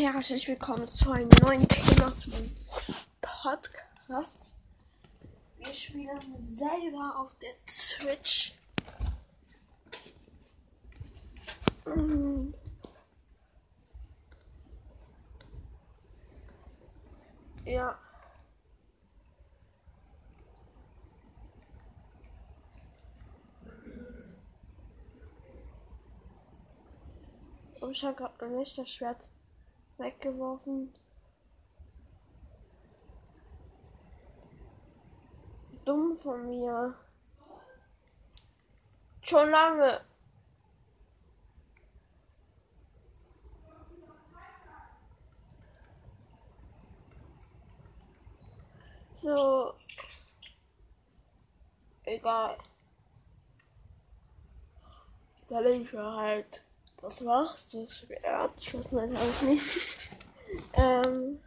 herzlich willkommen zu einem neuen Thema zu meinem Podcast. Wir spielen selber auf der Switch. Mm. Ja. Und ich habe gerade mein Schwert weggeworfen. Dumm von mir. Schon lange. So. Egal. Da ich halt. Das war's, das Schwert. Ich weiß nicht, nicht. ähm.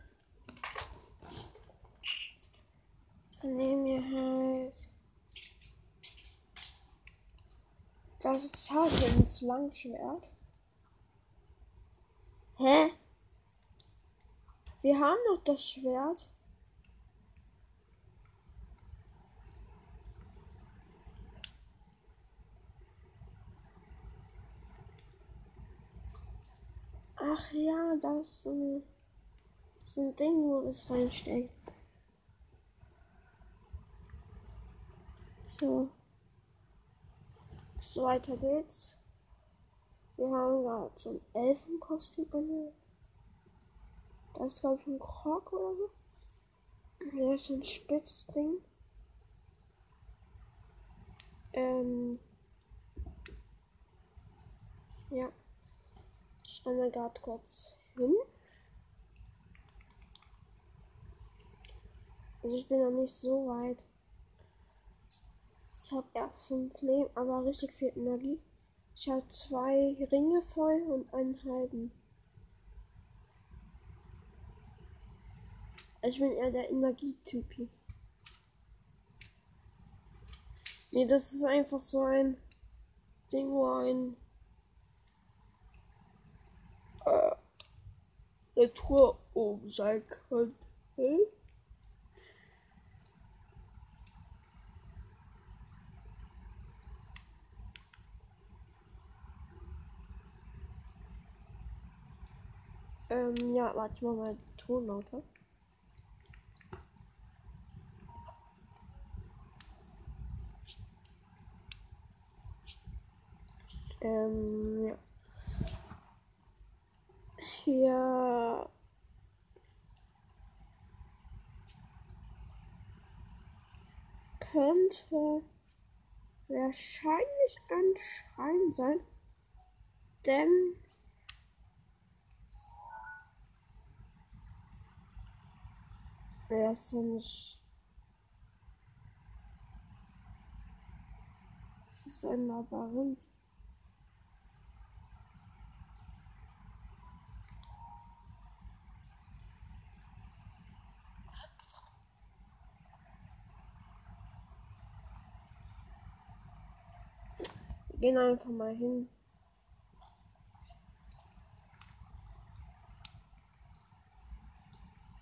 Dann nehmen wir halt. Das ist halt das Langschwert. Hä? Wir haben noch das Schwert. Ach ja, das ist so ein Ding, wo das reinsteckt. So. So weiter geht's. Wir haben gerade so ein Elfenkostüm an. Das ist glaube ich ein Krog oder so. Das ist ein spitzes Ding. Ähm. Ja. Renne gerade kurz hin. Also ich bin noch nicht so weit. Ich habe erst fünf Leben, aber richtig viel Energie. Ich habe zwei Ringe voll und einen halben. Ich bin eher der Energietyp. Nee, das ist einfach so ein Ding, wo ein äh, Natur oben sein könnte. Ähm, ja, warte, ich mach mal Ton lauter. Ähm, ja. Hier. Könnte wahrscheinlich ein Schrein sein, denn Er ja nicht. Es ist ein Labyrinth. Gehen einfach mal hin.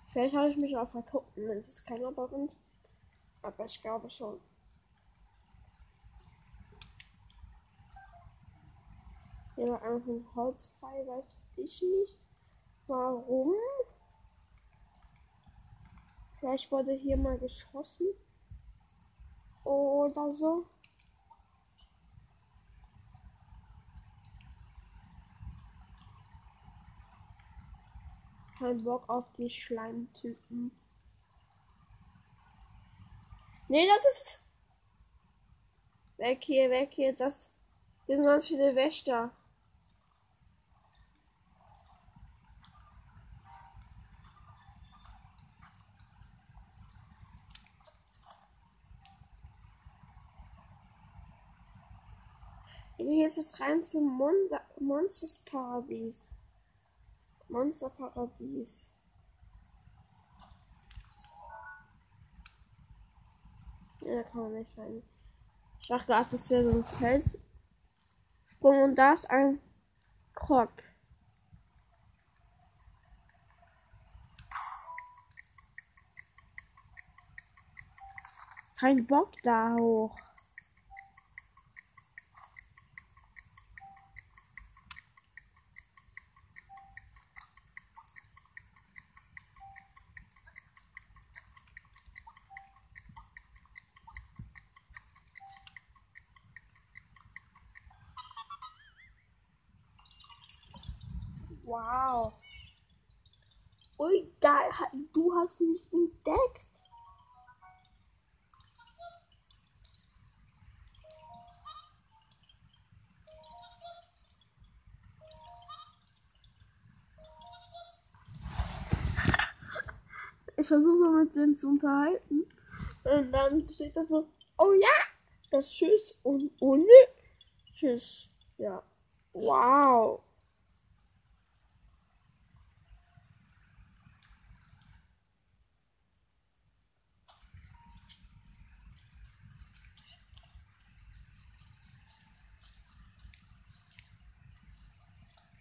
Vielleicht habe ich mich auch verguckt. Es ist kein Labyrinth. Aber ich glaube schon. Hier war einfach ein Holz weiß ich nicht. Warum? Vielleicht wurde hier mal geschossen. Oder so. Keinen Bock auf die Schleimtypen. Nee, das ist. Weg hier, weg hier. Das. Hier sind ganz viele Wächter. Hier ist das reinste Mon Monstersparadies. Monsterparadies. Ja, da kann man nicht rein. Ich dachte gerade, das wäre so ein Felssprung und da ist ein Krog. Kein Bock da hoch. Ich versuche mit denen zu unterhalten. Und dann steht das so, oh ja, das Tschüss und ohne Tschüss. Ja. Wow.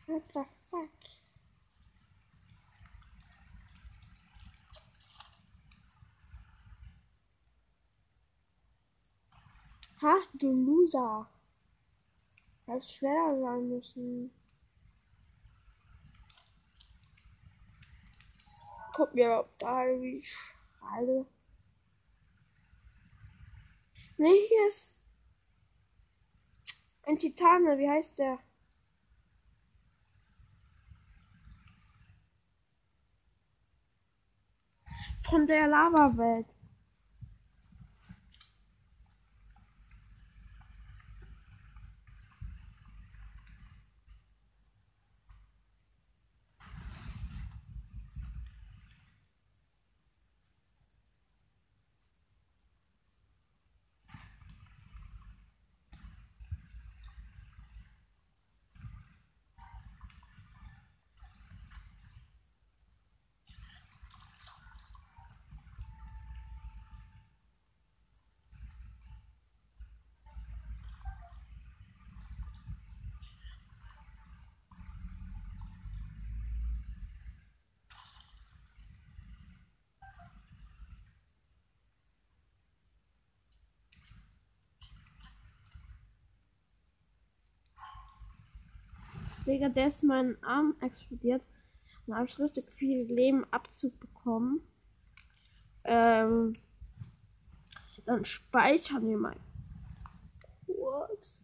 What du Loser. Das schwerer sein müssen. Guck mir ob da wie ich schreibe. Nee, hier ist ein Titane, wie heißt der? Von der Lava-Welt. Digga, der ist mein Arm explodiert und habe ich richtig viel Leben Abzug bekommen. Ähm, dann speichern wir mal kurz.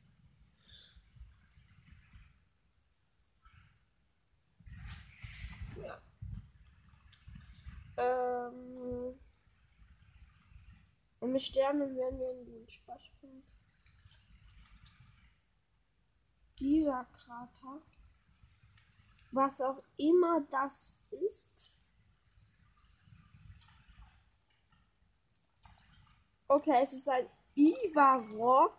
Ja. Ähm, und mit Sternen werden wir in den Speicherpunkt. Dieser Krater. Was auch immer das ist. Okay, es ist ein Ivarok.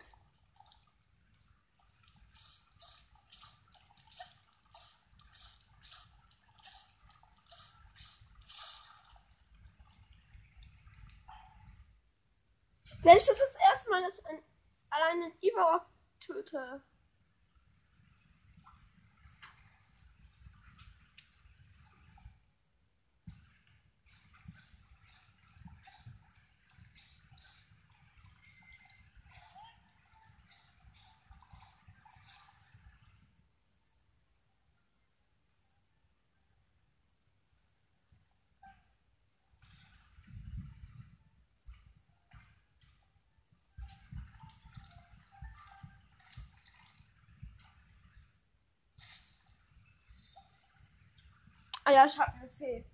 Vielleicht ist das erste Mal, dass ich ein, allein einen Ivarok töte. Ah ja, ich hab eine C.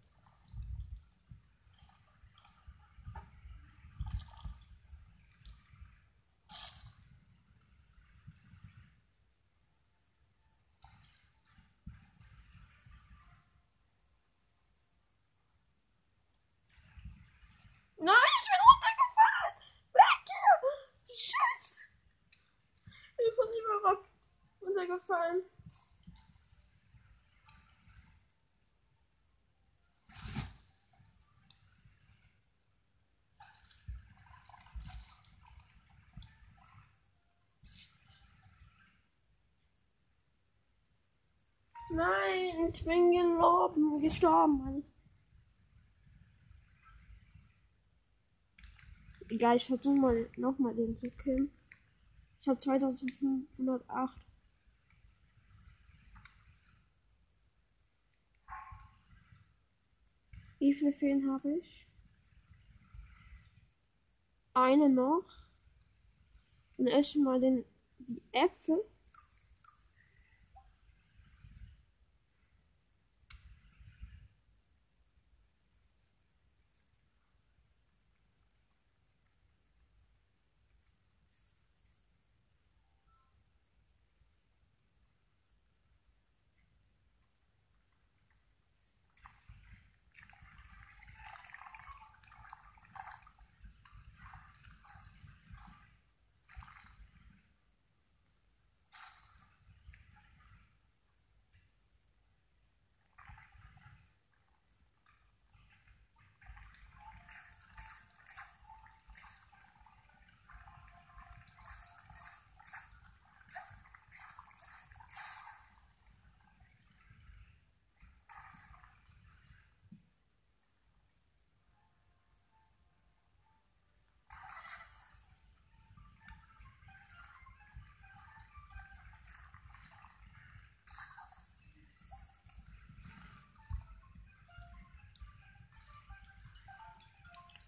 Nein, ich bin runtergefallen! Weg hier! Scheiße! Ich bin von diesem Rock runtergefallen. Nein, ich bin gestorben, gestorben. Egal, ich versuche mal nochmal den zu killen. Ich habe 2508. Wie viel Feen habe ich? Eine noch. Dann esse ich mal den, die Äpfel.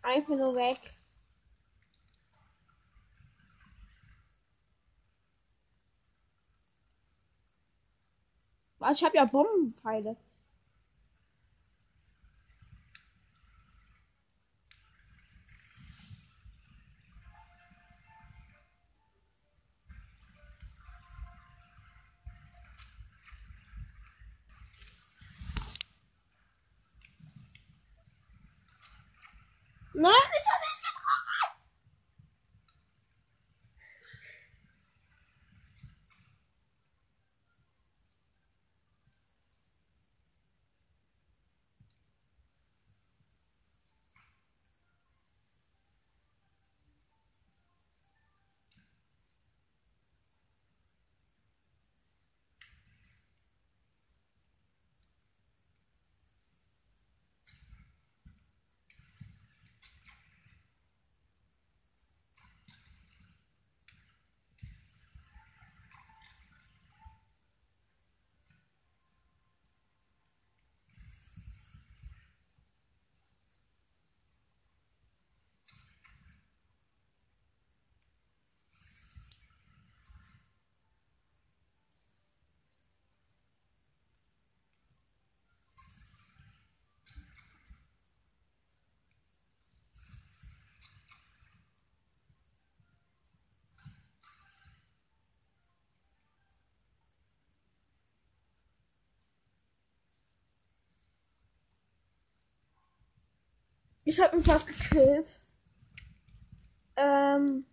Einfach nur weg. Was? Ich habe ja Bombenpfeile. Nein, ich habe nicht getroffen. Ich habe ihn fast gekillt. Ähm.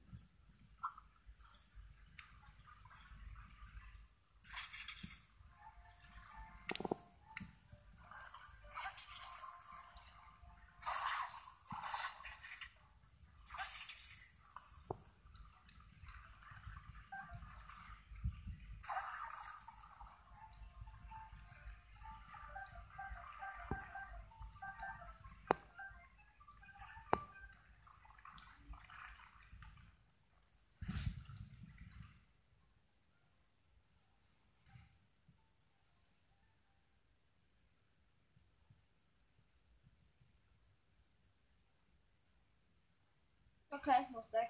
Okay, ich muss weg.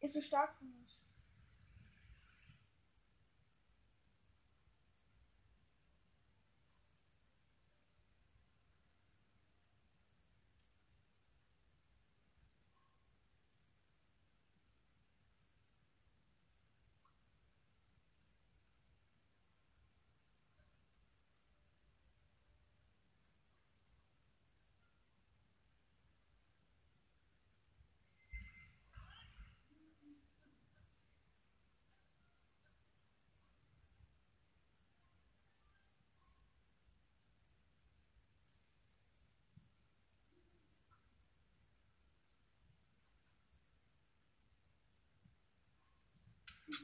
Ist so stark für mich.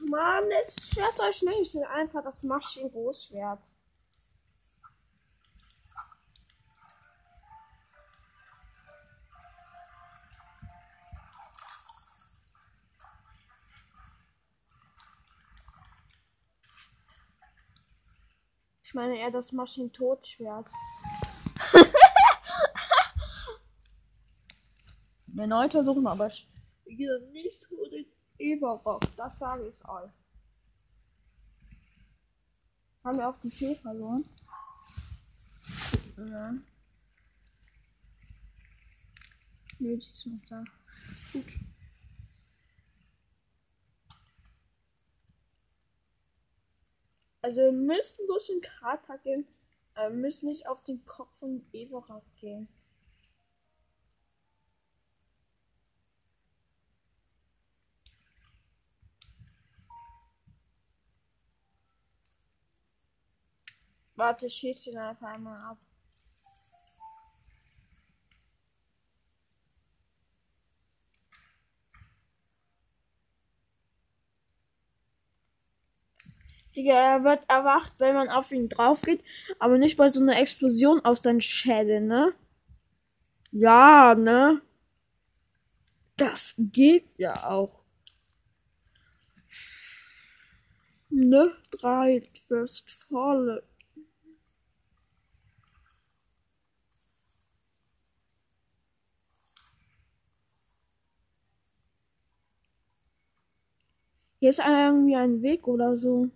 Mann, jetzt schwert euch nicht. Ich will einfach das Maschinengroßschwert. Ich meine eher das Maschinentotschwert. Erneut versuchen, aber nicht so richtig. Eberrock. Das sage ich euch. Haben wir auch die Fee verloren? Ja. Nee, die ist noch da. Gut. Also wir müssen durch den Krater gehen. Wir müssen nicht auf den Kopf von Everard gehen. Warte, ich schieße ihn einfach einmal ab. Digga, er wird erwacht, wenn man auf ihn drauf geht, aber nicht bei so einer Explosion auf seinen Schädel, ne? Ja, ne? Das geht ja auch. Ne? Drei Westfalen. Hier ist irgendwie ein Weg oder so.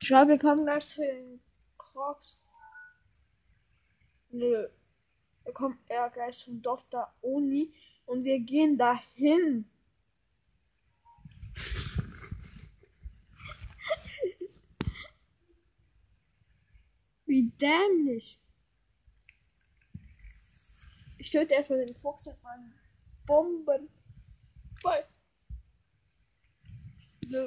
Ich glaube, wir kommen gleich zu den Crocs. Nö. Wir kommen eher gleich zum Dorf der Uni und wir gehen dahin. Wie dämlich. Ich töte erstmal den Fuchs auf einen Bomben. Voll. Nö.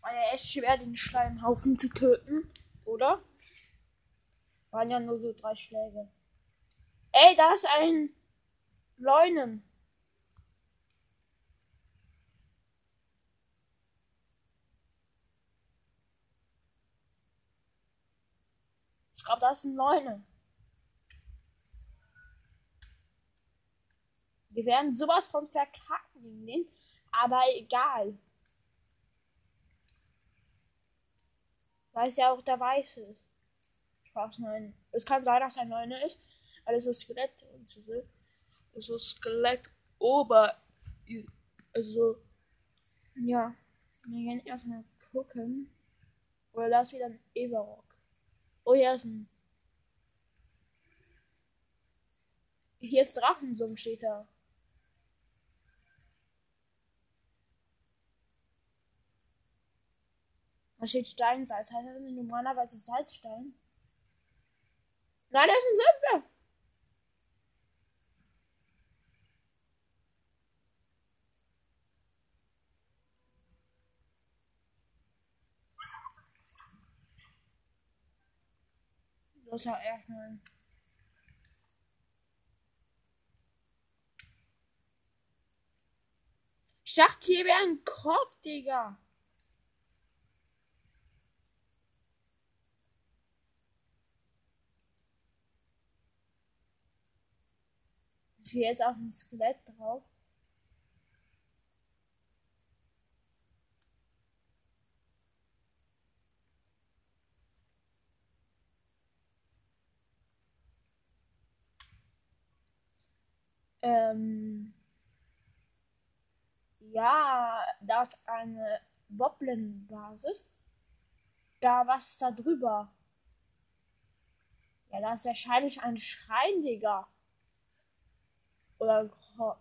War ja echt schwer, den Schleimhaufen zu töten, oder? Waren ja nur so drei Schläge. Ey, da ist ein Leunen. Ich glaube, da ist ein Leunen. Wir werden sowas von verkacken gegen den, aber egal. Weil es ja auch der Weiße ist. Spaß, nein. Es kann sein, dass er Neuner ist, weil es ist Skelett und so. Ist Skelett ober. Also. Ja. Wir gehen erstmal gucken. Oder da ist wieder ein Everock. Oh, hier ist ein. Hier ist Drachensum, steht da. Da steht Steinsalz. Heißt das normalerweise Salzstein? Nein, das ist ein Silber. Ja erstmal. Ich dachte, hier wäre ein Korb, Digga. Hier ist auch ein Skelett drauf. Ähm ja, da ist eine Boblin-Basis. Da, was ist da drüber? Ja, da ist wahrscheinlich ein Schrein, Digga. Oder Rock.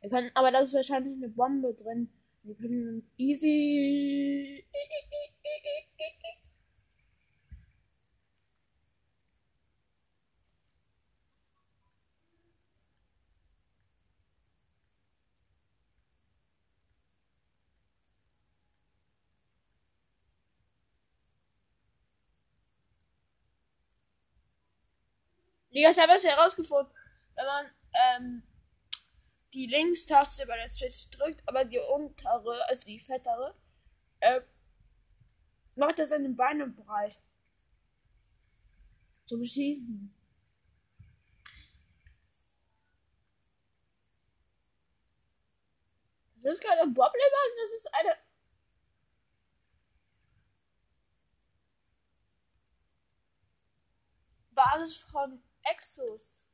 Wir können, aber da ist wahrscheinlich eine Bombe drin. Wir können easy. Liga, ich habe es herausgefunden. Wenn man ähm, die Linkstaste bei der Switch drückt, aber die untere, also die fettere, äh, macht er seine Beine breit. Zum Schießen. Das ist keine Bobbleber, das ist eine. Basis von Exos.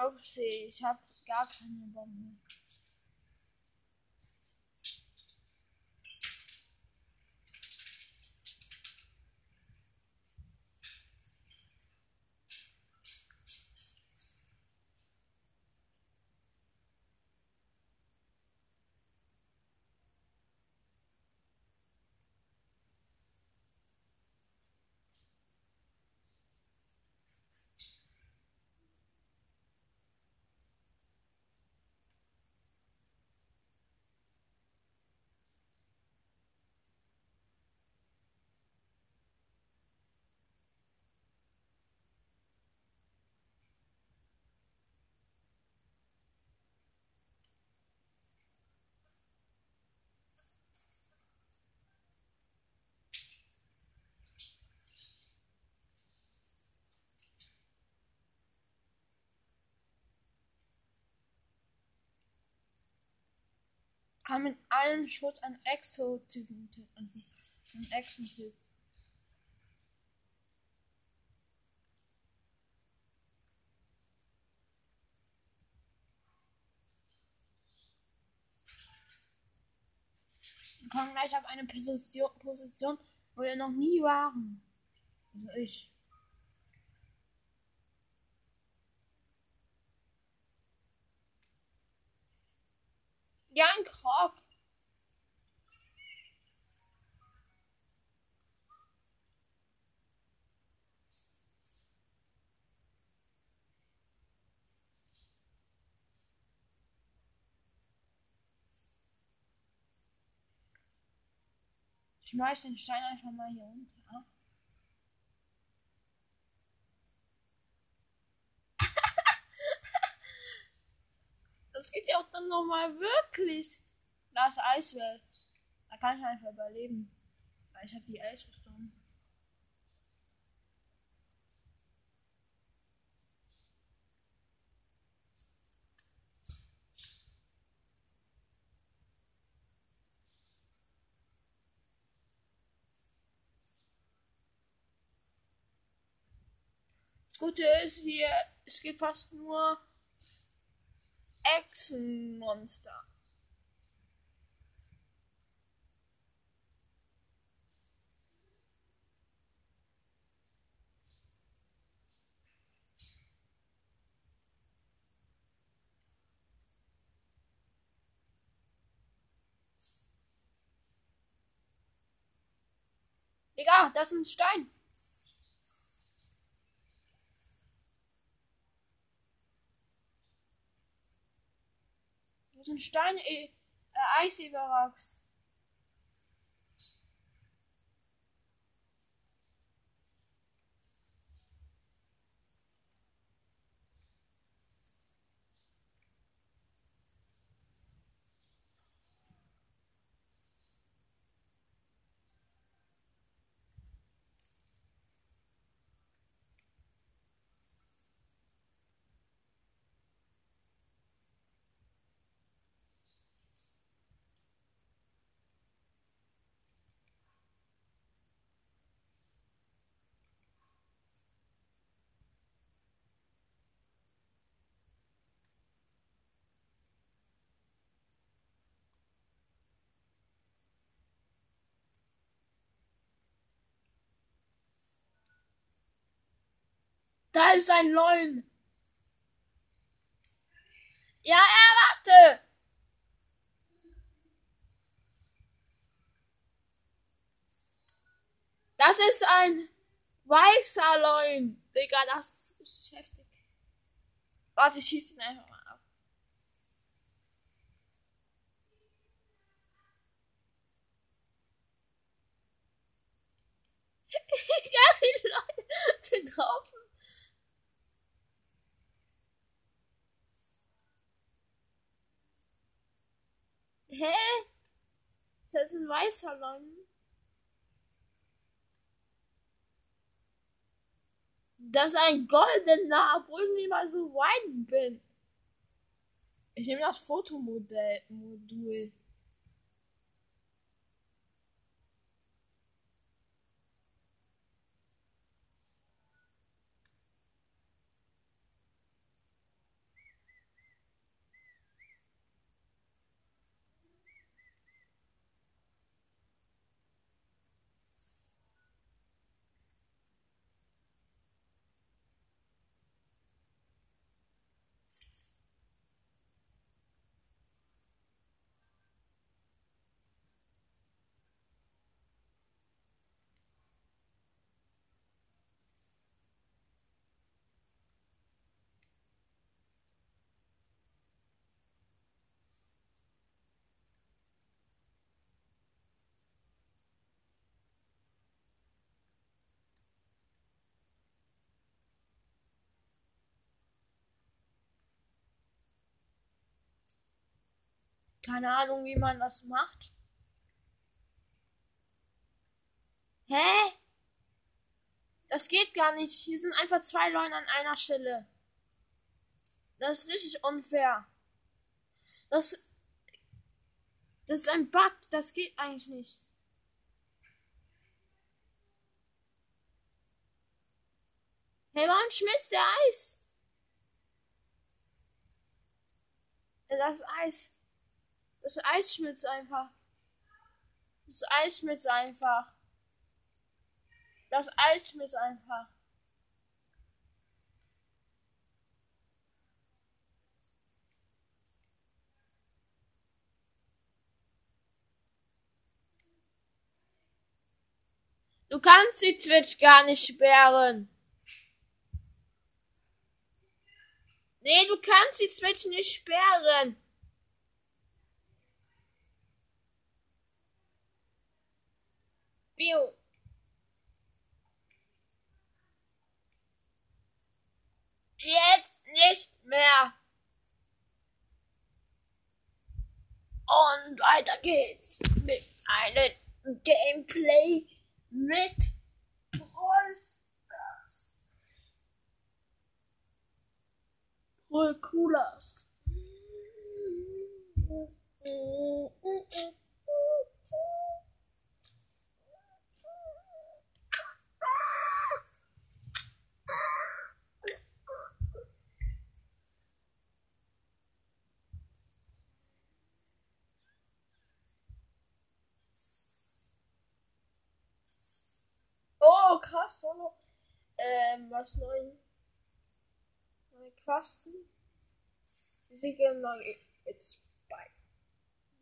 Okay, ich habe gar keine Bombe. Kann mit einem Schuss einen Exo-Typen einen Exo-Typ. Wir kommen gleich auf eine Position, Position, wo wir noch nie waren. Also ich. Ja. Ich schmeiß den Stein einfach mal hier runter. Das geht ja auch dann nochmal wirklich. Da ist Eiswelt. Da kann ich einfach überleben. Weil ich habe die Eisrüstung. Das Gute ist hier, es gibt fast nur Echsenmonster. Egal, das ist ein Stein. Ein Stein, äh, Eisüberwachs. Da ist ein Lollen. Ja, er warte. Das ist ein weißer Leun. Digga, das ist geschäftig. Warte, ich schieße ihn einfach mal ab. ja, die Leute, den Haufen. Hä? Das ist ein weißer Lang. Das ist ein goldener, obwohl ich nicht mal so weit bin. Ich nehme das Fotomodell Keine Ahnung, wie man das macht. Hä? Das geht gar nicht. Hier sind einfach zwei Leute an einer Stelle. Das ist richtig unfair. Das, das ist ein Bug. Das geht eigentlich nicht. Hey, warum schmilzt der Eis? Das Eis. Das Eis schmilzt einfach. Das Eis schmilzt einfach. Das Eis schmilzt einfach. Du kannst die Twitch gar nicht sperren. Nee, du kannst die Twitch nicht sperren. Bio. Jetzt nicht mehr. Und weiter geht's mit einem Gameplay mit Brawl Stars. Voll. Oh, Solo. Ähm, was neuen? Neue Quasten. Viel gehen noch jetzt bei?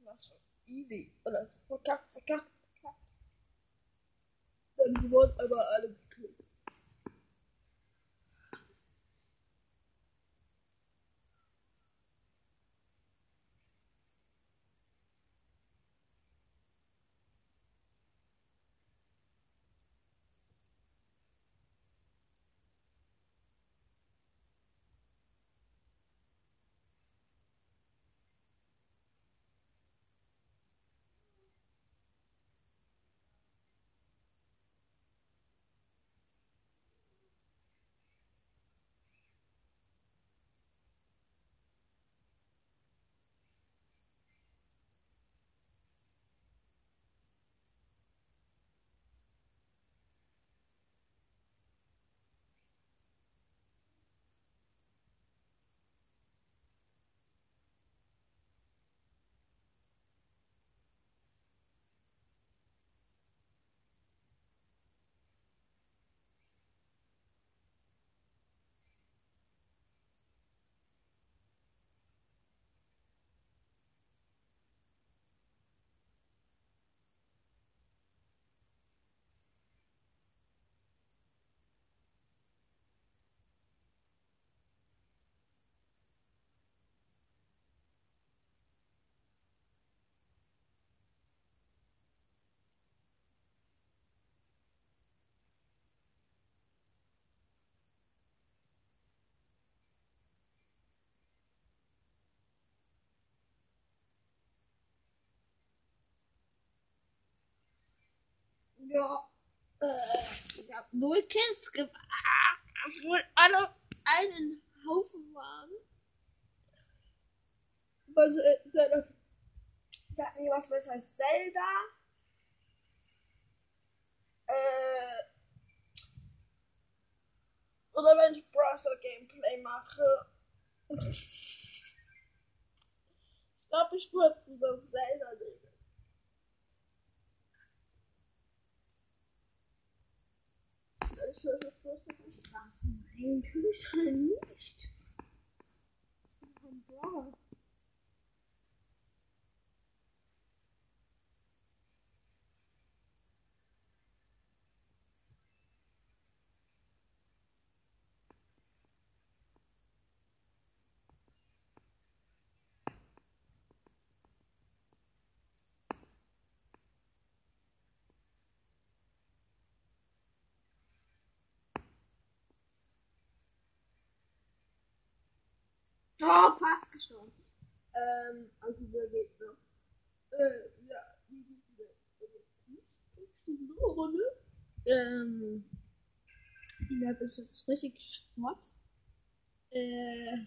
Was easy. Oder verkackt, verkackt, verkackt. Dann wurden aber alle Äh, ich habe null Kills gemacht, obwohl alle einen Haufen waren. Also, Zelda. Sag mir was besser als Zelda. Äh. Oder wenn ich Browser Gameplay mache. Ich glaube, ich würde lieber Zelda nehmen. Was? Nein, tu ich nicht. Ein Brawler. Oh, fast gestorben. Ähm, also der Gegner. Äh, ja, die Runde. Ähm, die Map ist jetzt richtig Schrott. Äh,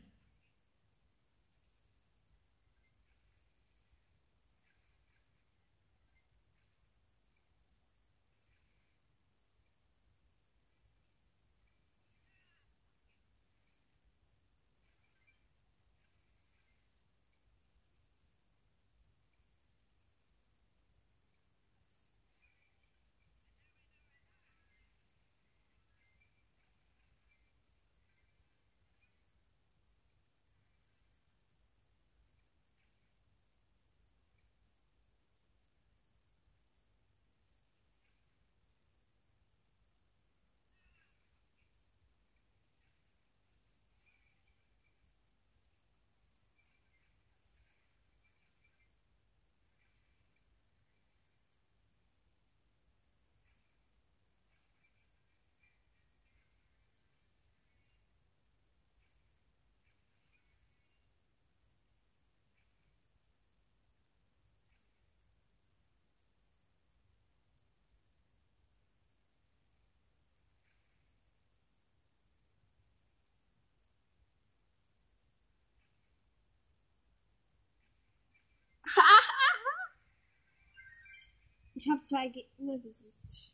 Ich habe zwei Gegner besiegt.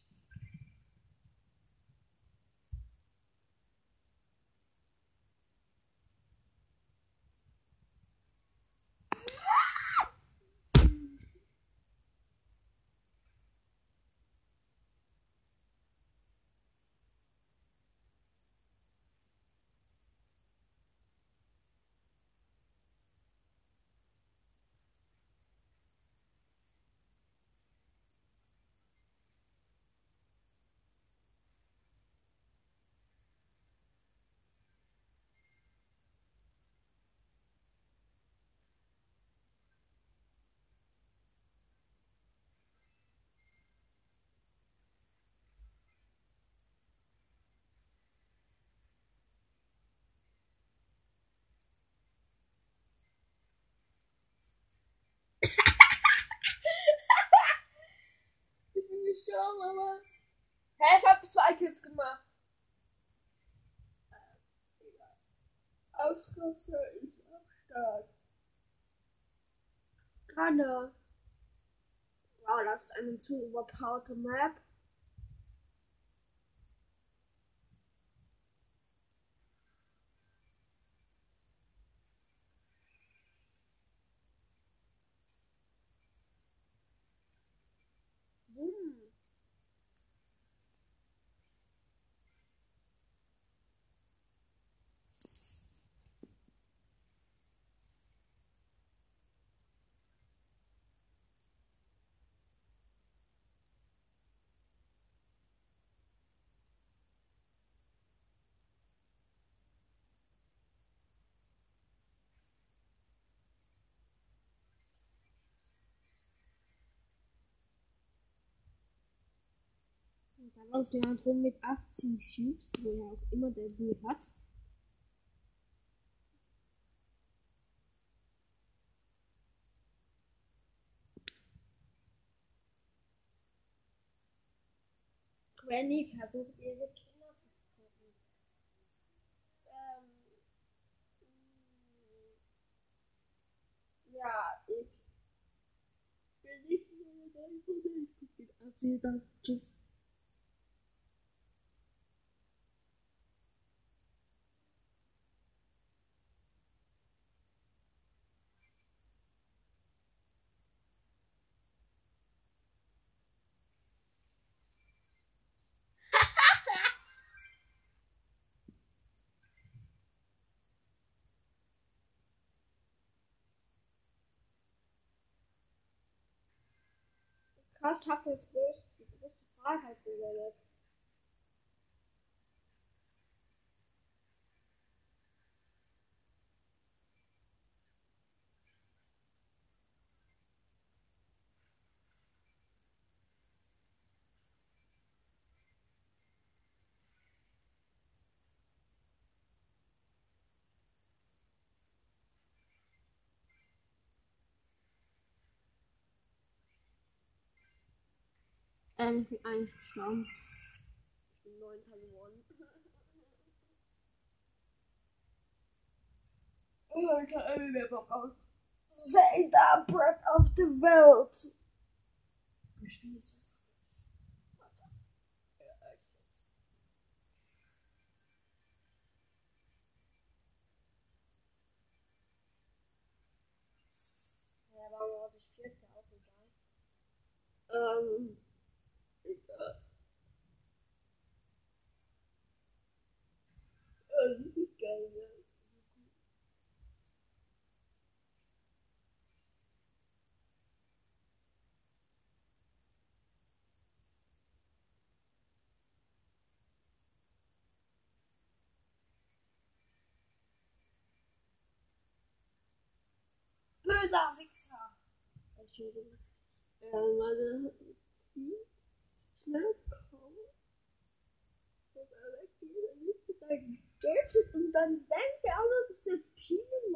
ich bin gestorben, aber. Hä, ich hab zwei Kills gemacht. Ausrüster ist am Start. Gerade. Wow, das ist eine zu überpowerte Map. Boom. Und dann läuft jemand rum mit 18 Cubes, woher auch immer der die hat. Granny versucht ihre Kinder zu retten. Ähm, ja, ich bin nicht mehr dabei, ich gucke ihn an, Krass hat das größte, die größte Freiheit geredet. Ähm, ich bin eingeschlafen. Ich bin neunter geworden. Oh, ich hab irgendwie mehr Bock Zelda Breath of the World. Wir spielen jetzt. Ja, ich jetzt. Ja, warum habe ich vierte auch egal. Ähm. Böser Wichser. Entschuldigung. Ähm, also, schnell kommen. Und alle gehen mit seinem Gadget und dann denkt er auch noch, dass er Team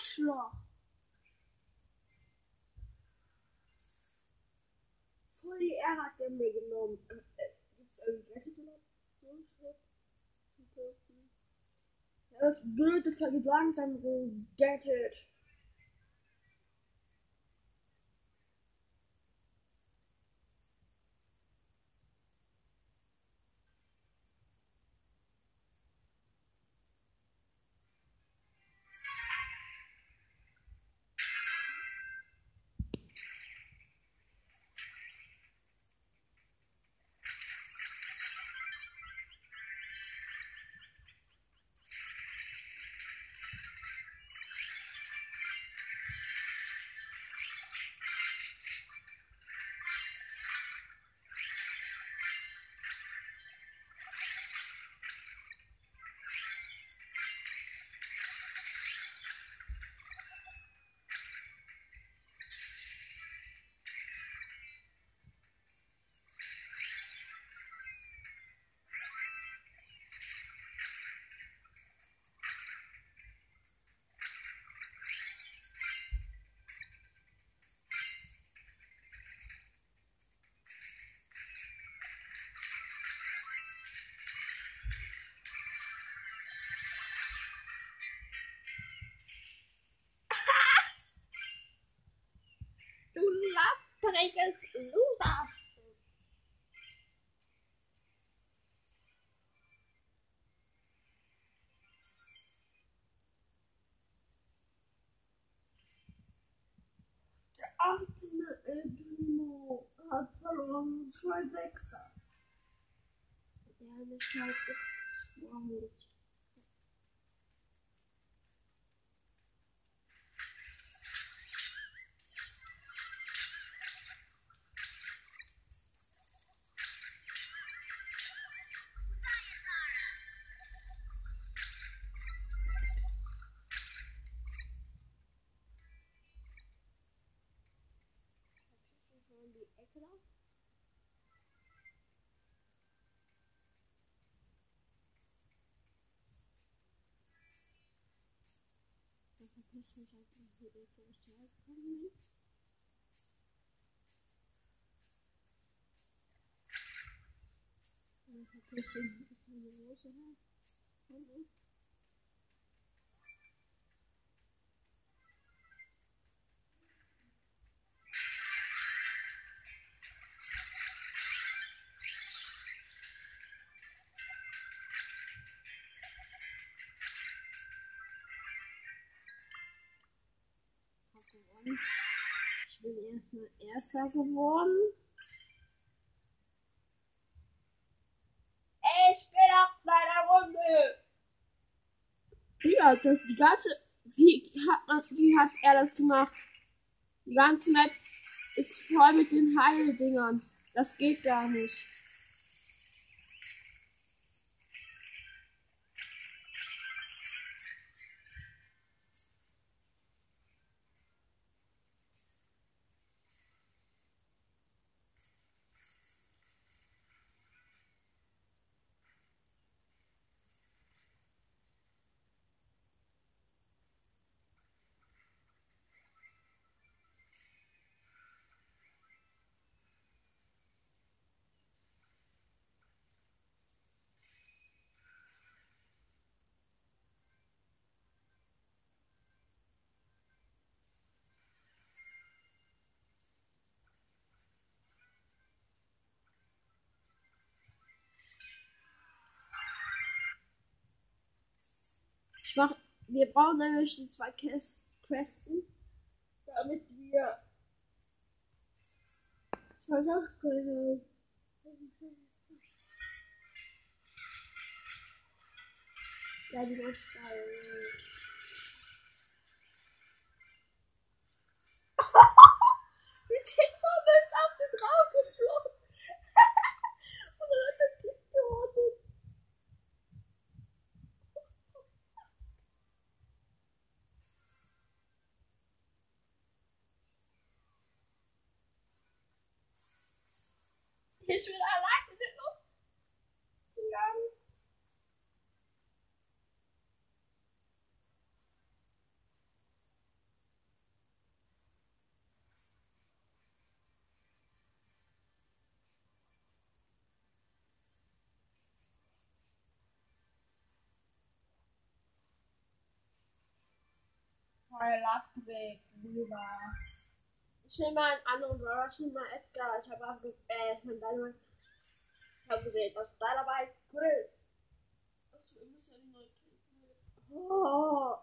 Arschloch! Voll die Ehre hat der mir genommen. Äh, äh, Gibt's irgendwie Gadget oder so? Das blöde vergedankt sein Gadget. Lappriges Loser! Bisschen seit ich hier gekommen bin. Und ich Erster geworden. Ich bin auf meiner Runde. Ja, das, die ganze. Wie hat, man, wie hat er das gemacht? Die ganze Map ist voll mit den Heildingern. Das geht gar nicht. Ich mach, wir brauchen nämlich die zwei Quest- Questen, damit wir zwei können. Ja, die ganz geil. Die Tickbombe ist auf den drauf geflogen. Und dann hat er Klick geworden. Ich bin allein in der Luft gegangen. Heul abweg, lieber. Ich nehme mal einen anderen Brawler, ich nehme mal Edgar. Ich habe auch äh, von deinem. Ich habe gesehen, dass da dabei gut ist. Oh.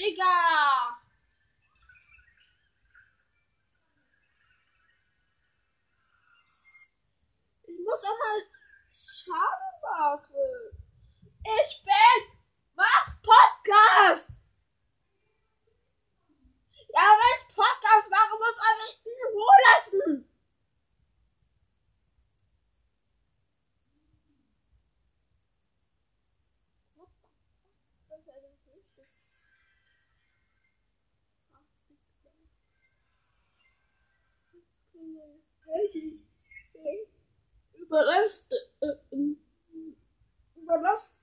Digga! Ich muss auch mal machen. Ich bin. Mach Podcast! Ja, wenn ich Podcast mache, muss man mich in Ruhe lassen. Überlasst. Äh, äh, überlasst. Äh,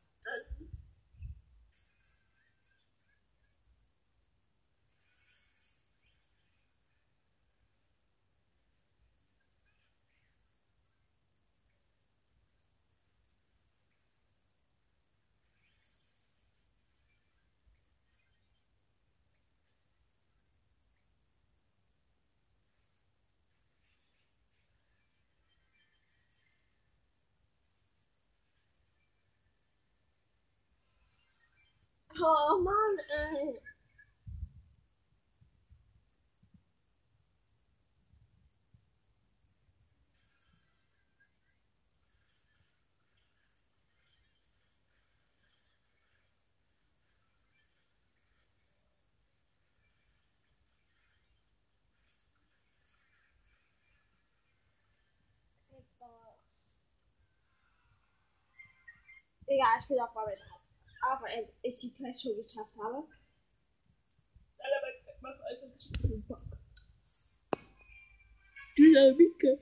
Oh man. They got screwed up already. Wenn ich die Quest schon geschafft habe. Nein, aber ich mach einfach nicht Bock. Dynamike.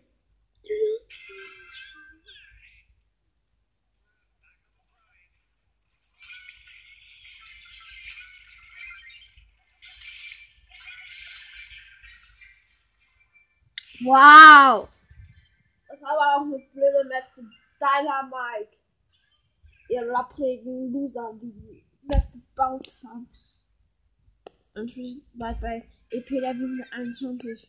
Wow! Das war aber auch eine blöde Map für Dynamite. Ihr lapprigen Loser, die die Map gebaut haben. Und sind bald bei EP Level 21.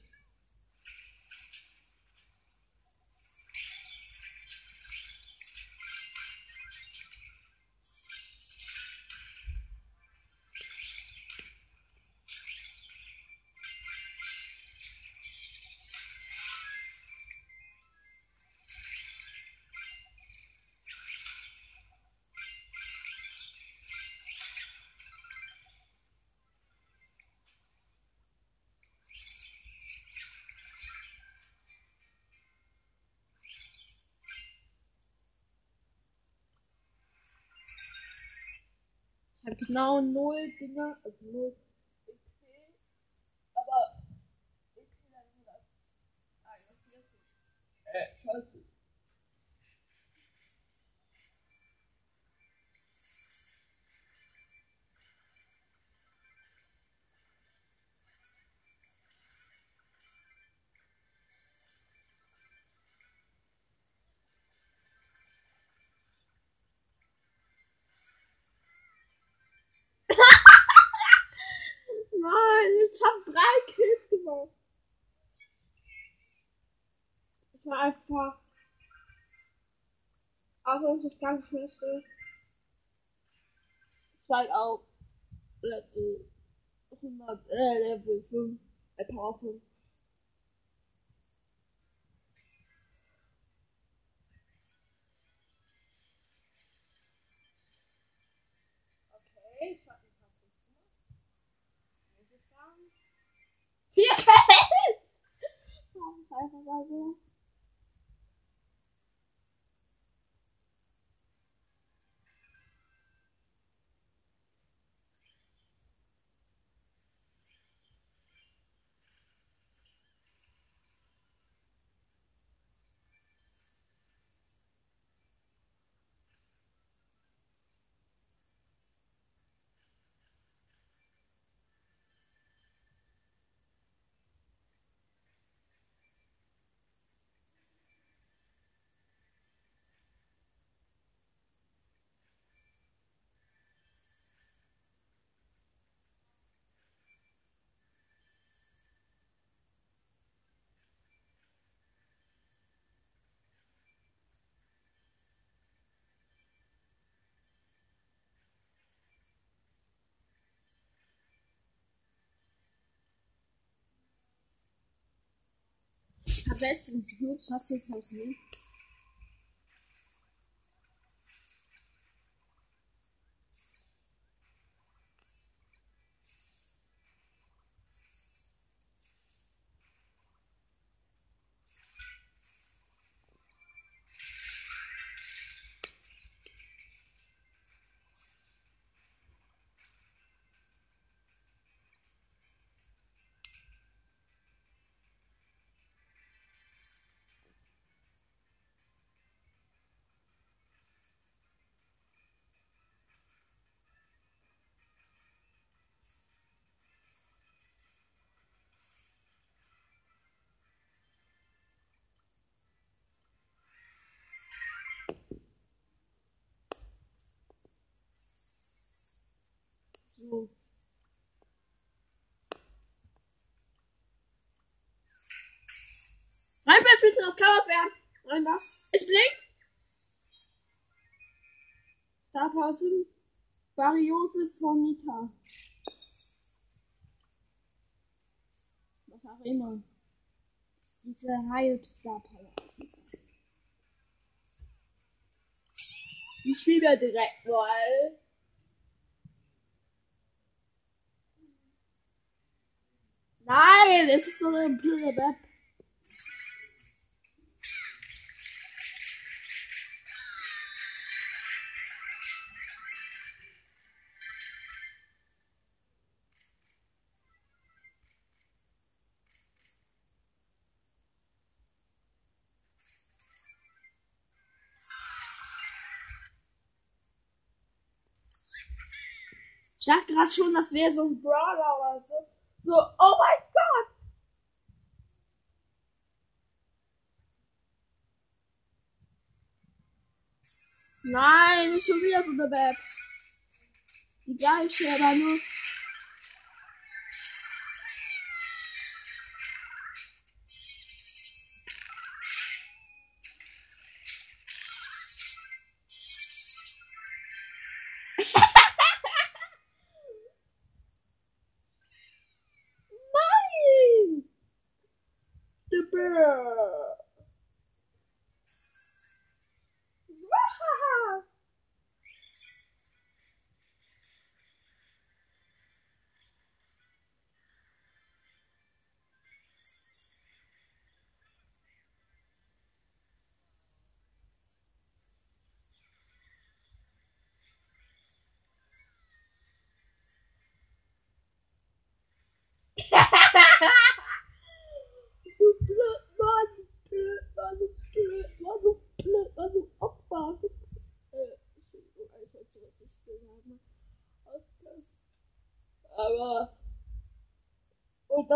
genau null Dinge, also null EP, aber EP dann 141. Ah, äh, 12. war einfach. Auch wenn ich das nicht möchte. Ich war auf Level 100, äh, Level 5, äh, Power 5. Okay, ich hab ein paar Punkte. Muss ich sagen. Vier ist einfach mal so. Hat besten Cubes, hast du das Person. Variose Fornita. Was auch immer. Diese Power. Ich spiele direkt mal. Nein, es ist so eine blöde Map. Gerade schon, das wäre so ein Brawler oder so. So, oh mein Gott! Nein, nicht schon wieder so eine Map. Die gleiche, aber nur.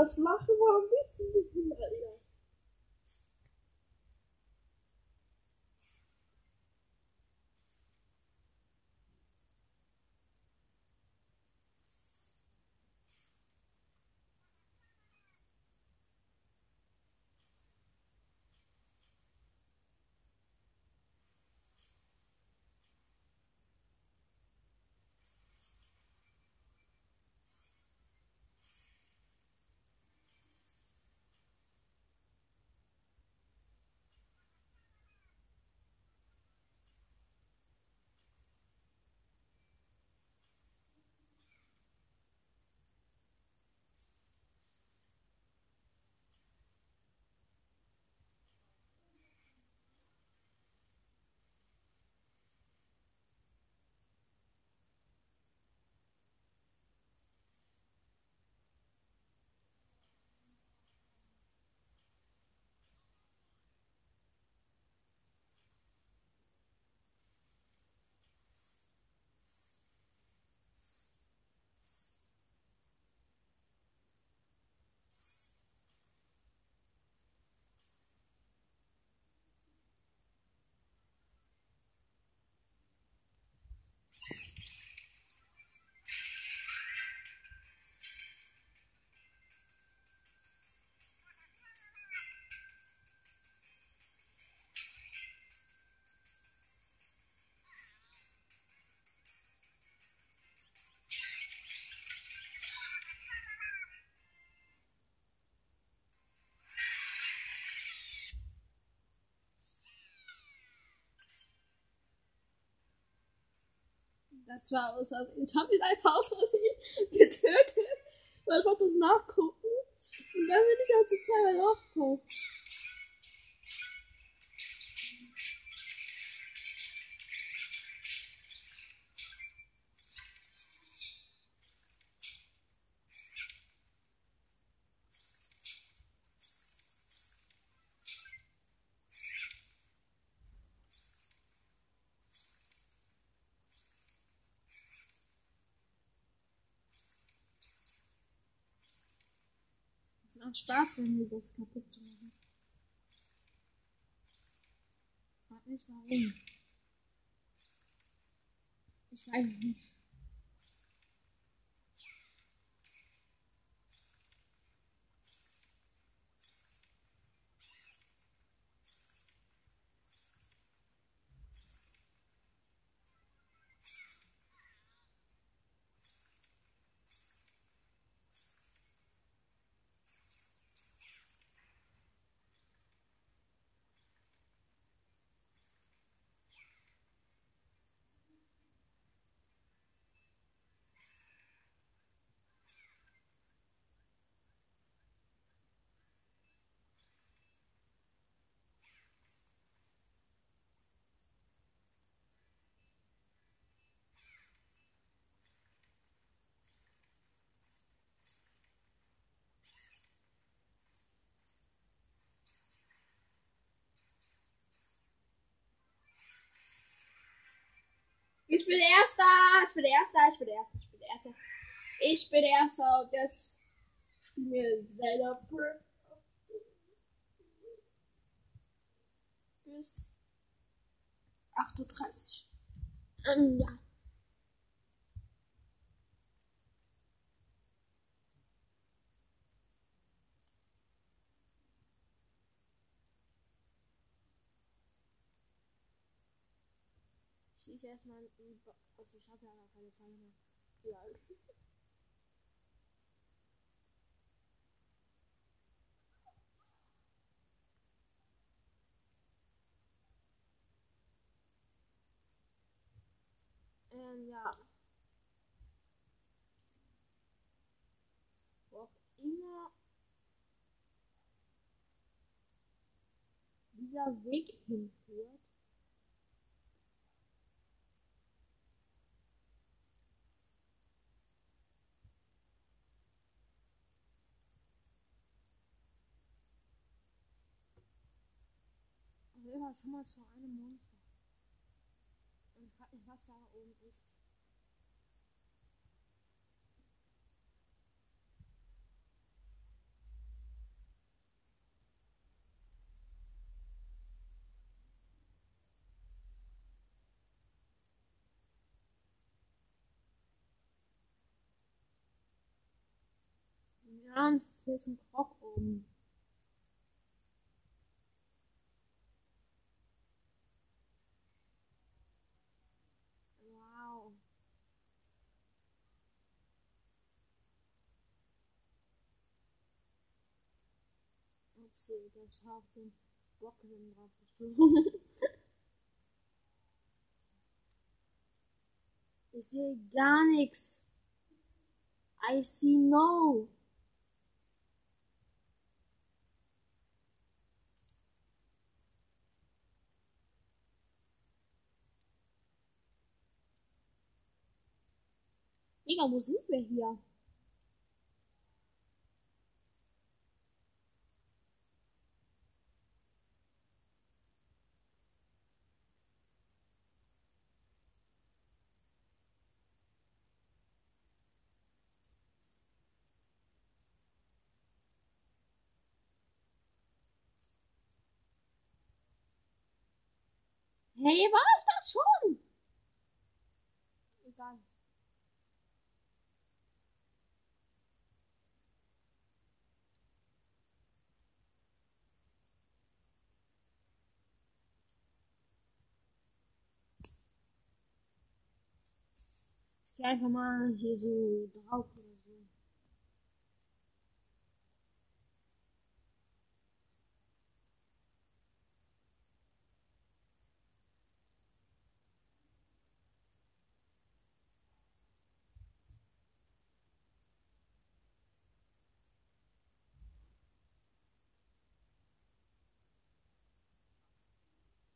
Das Lachen war ein bisschen behindert. Das war aus Versehen. Ich habe ihn einfach aus Versehen getötet. Weil ich wollte das nachgucken. Und dann bin ich halt zu zweimal aufgekommen. Macht Spaß, wenn wir das kaputt zu machen. Frag mich warum. Ich weiß es nicht. Ich bin Erster, ich bin Erster, ich bin Erster, ich bin Erster. Ich bin Erster und jetzt spielen wir Zelda Breath bis 38. Ähm, ja. Ich erstmal ich habe ja gar keine Zeit mehr. Ja. Ähm, ja. Wo immer dieser Weg hinführt. Fall sind wir zu einem Monster. Und ich frage mich, was da oben ist. Ja, hier ist ein Krog oben. Wow. Upsi, das war auf den Bockenden drauf gesprungen. ich sehe gar nichts. I see no. Digga, wo sind wir hier? Hey, war ich das schon? Egal. Ich geh einfach mal hier so drauf.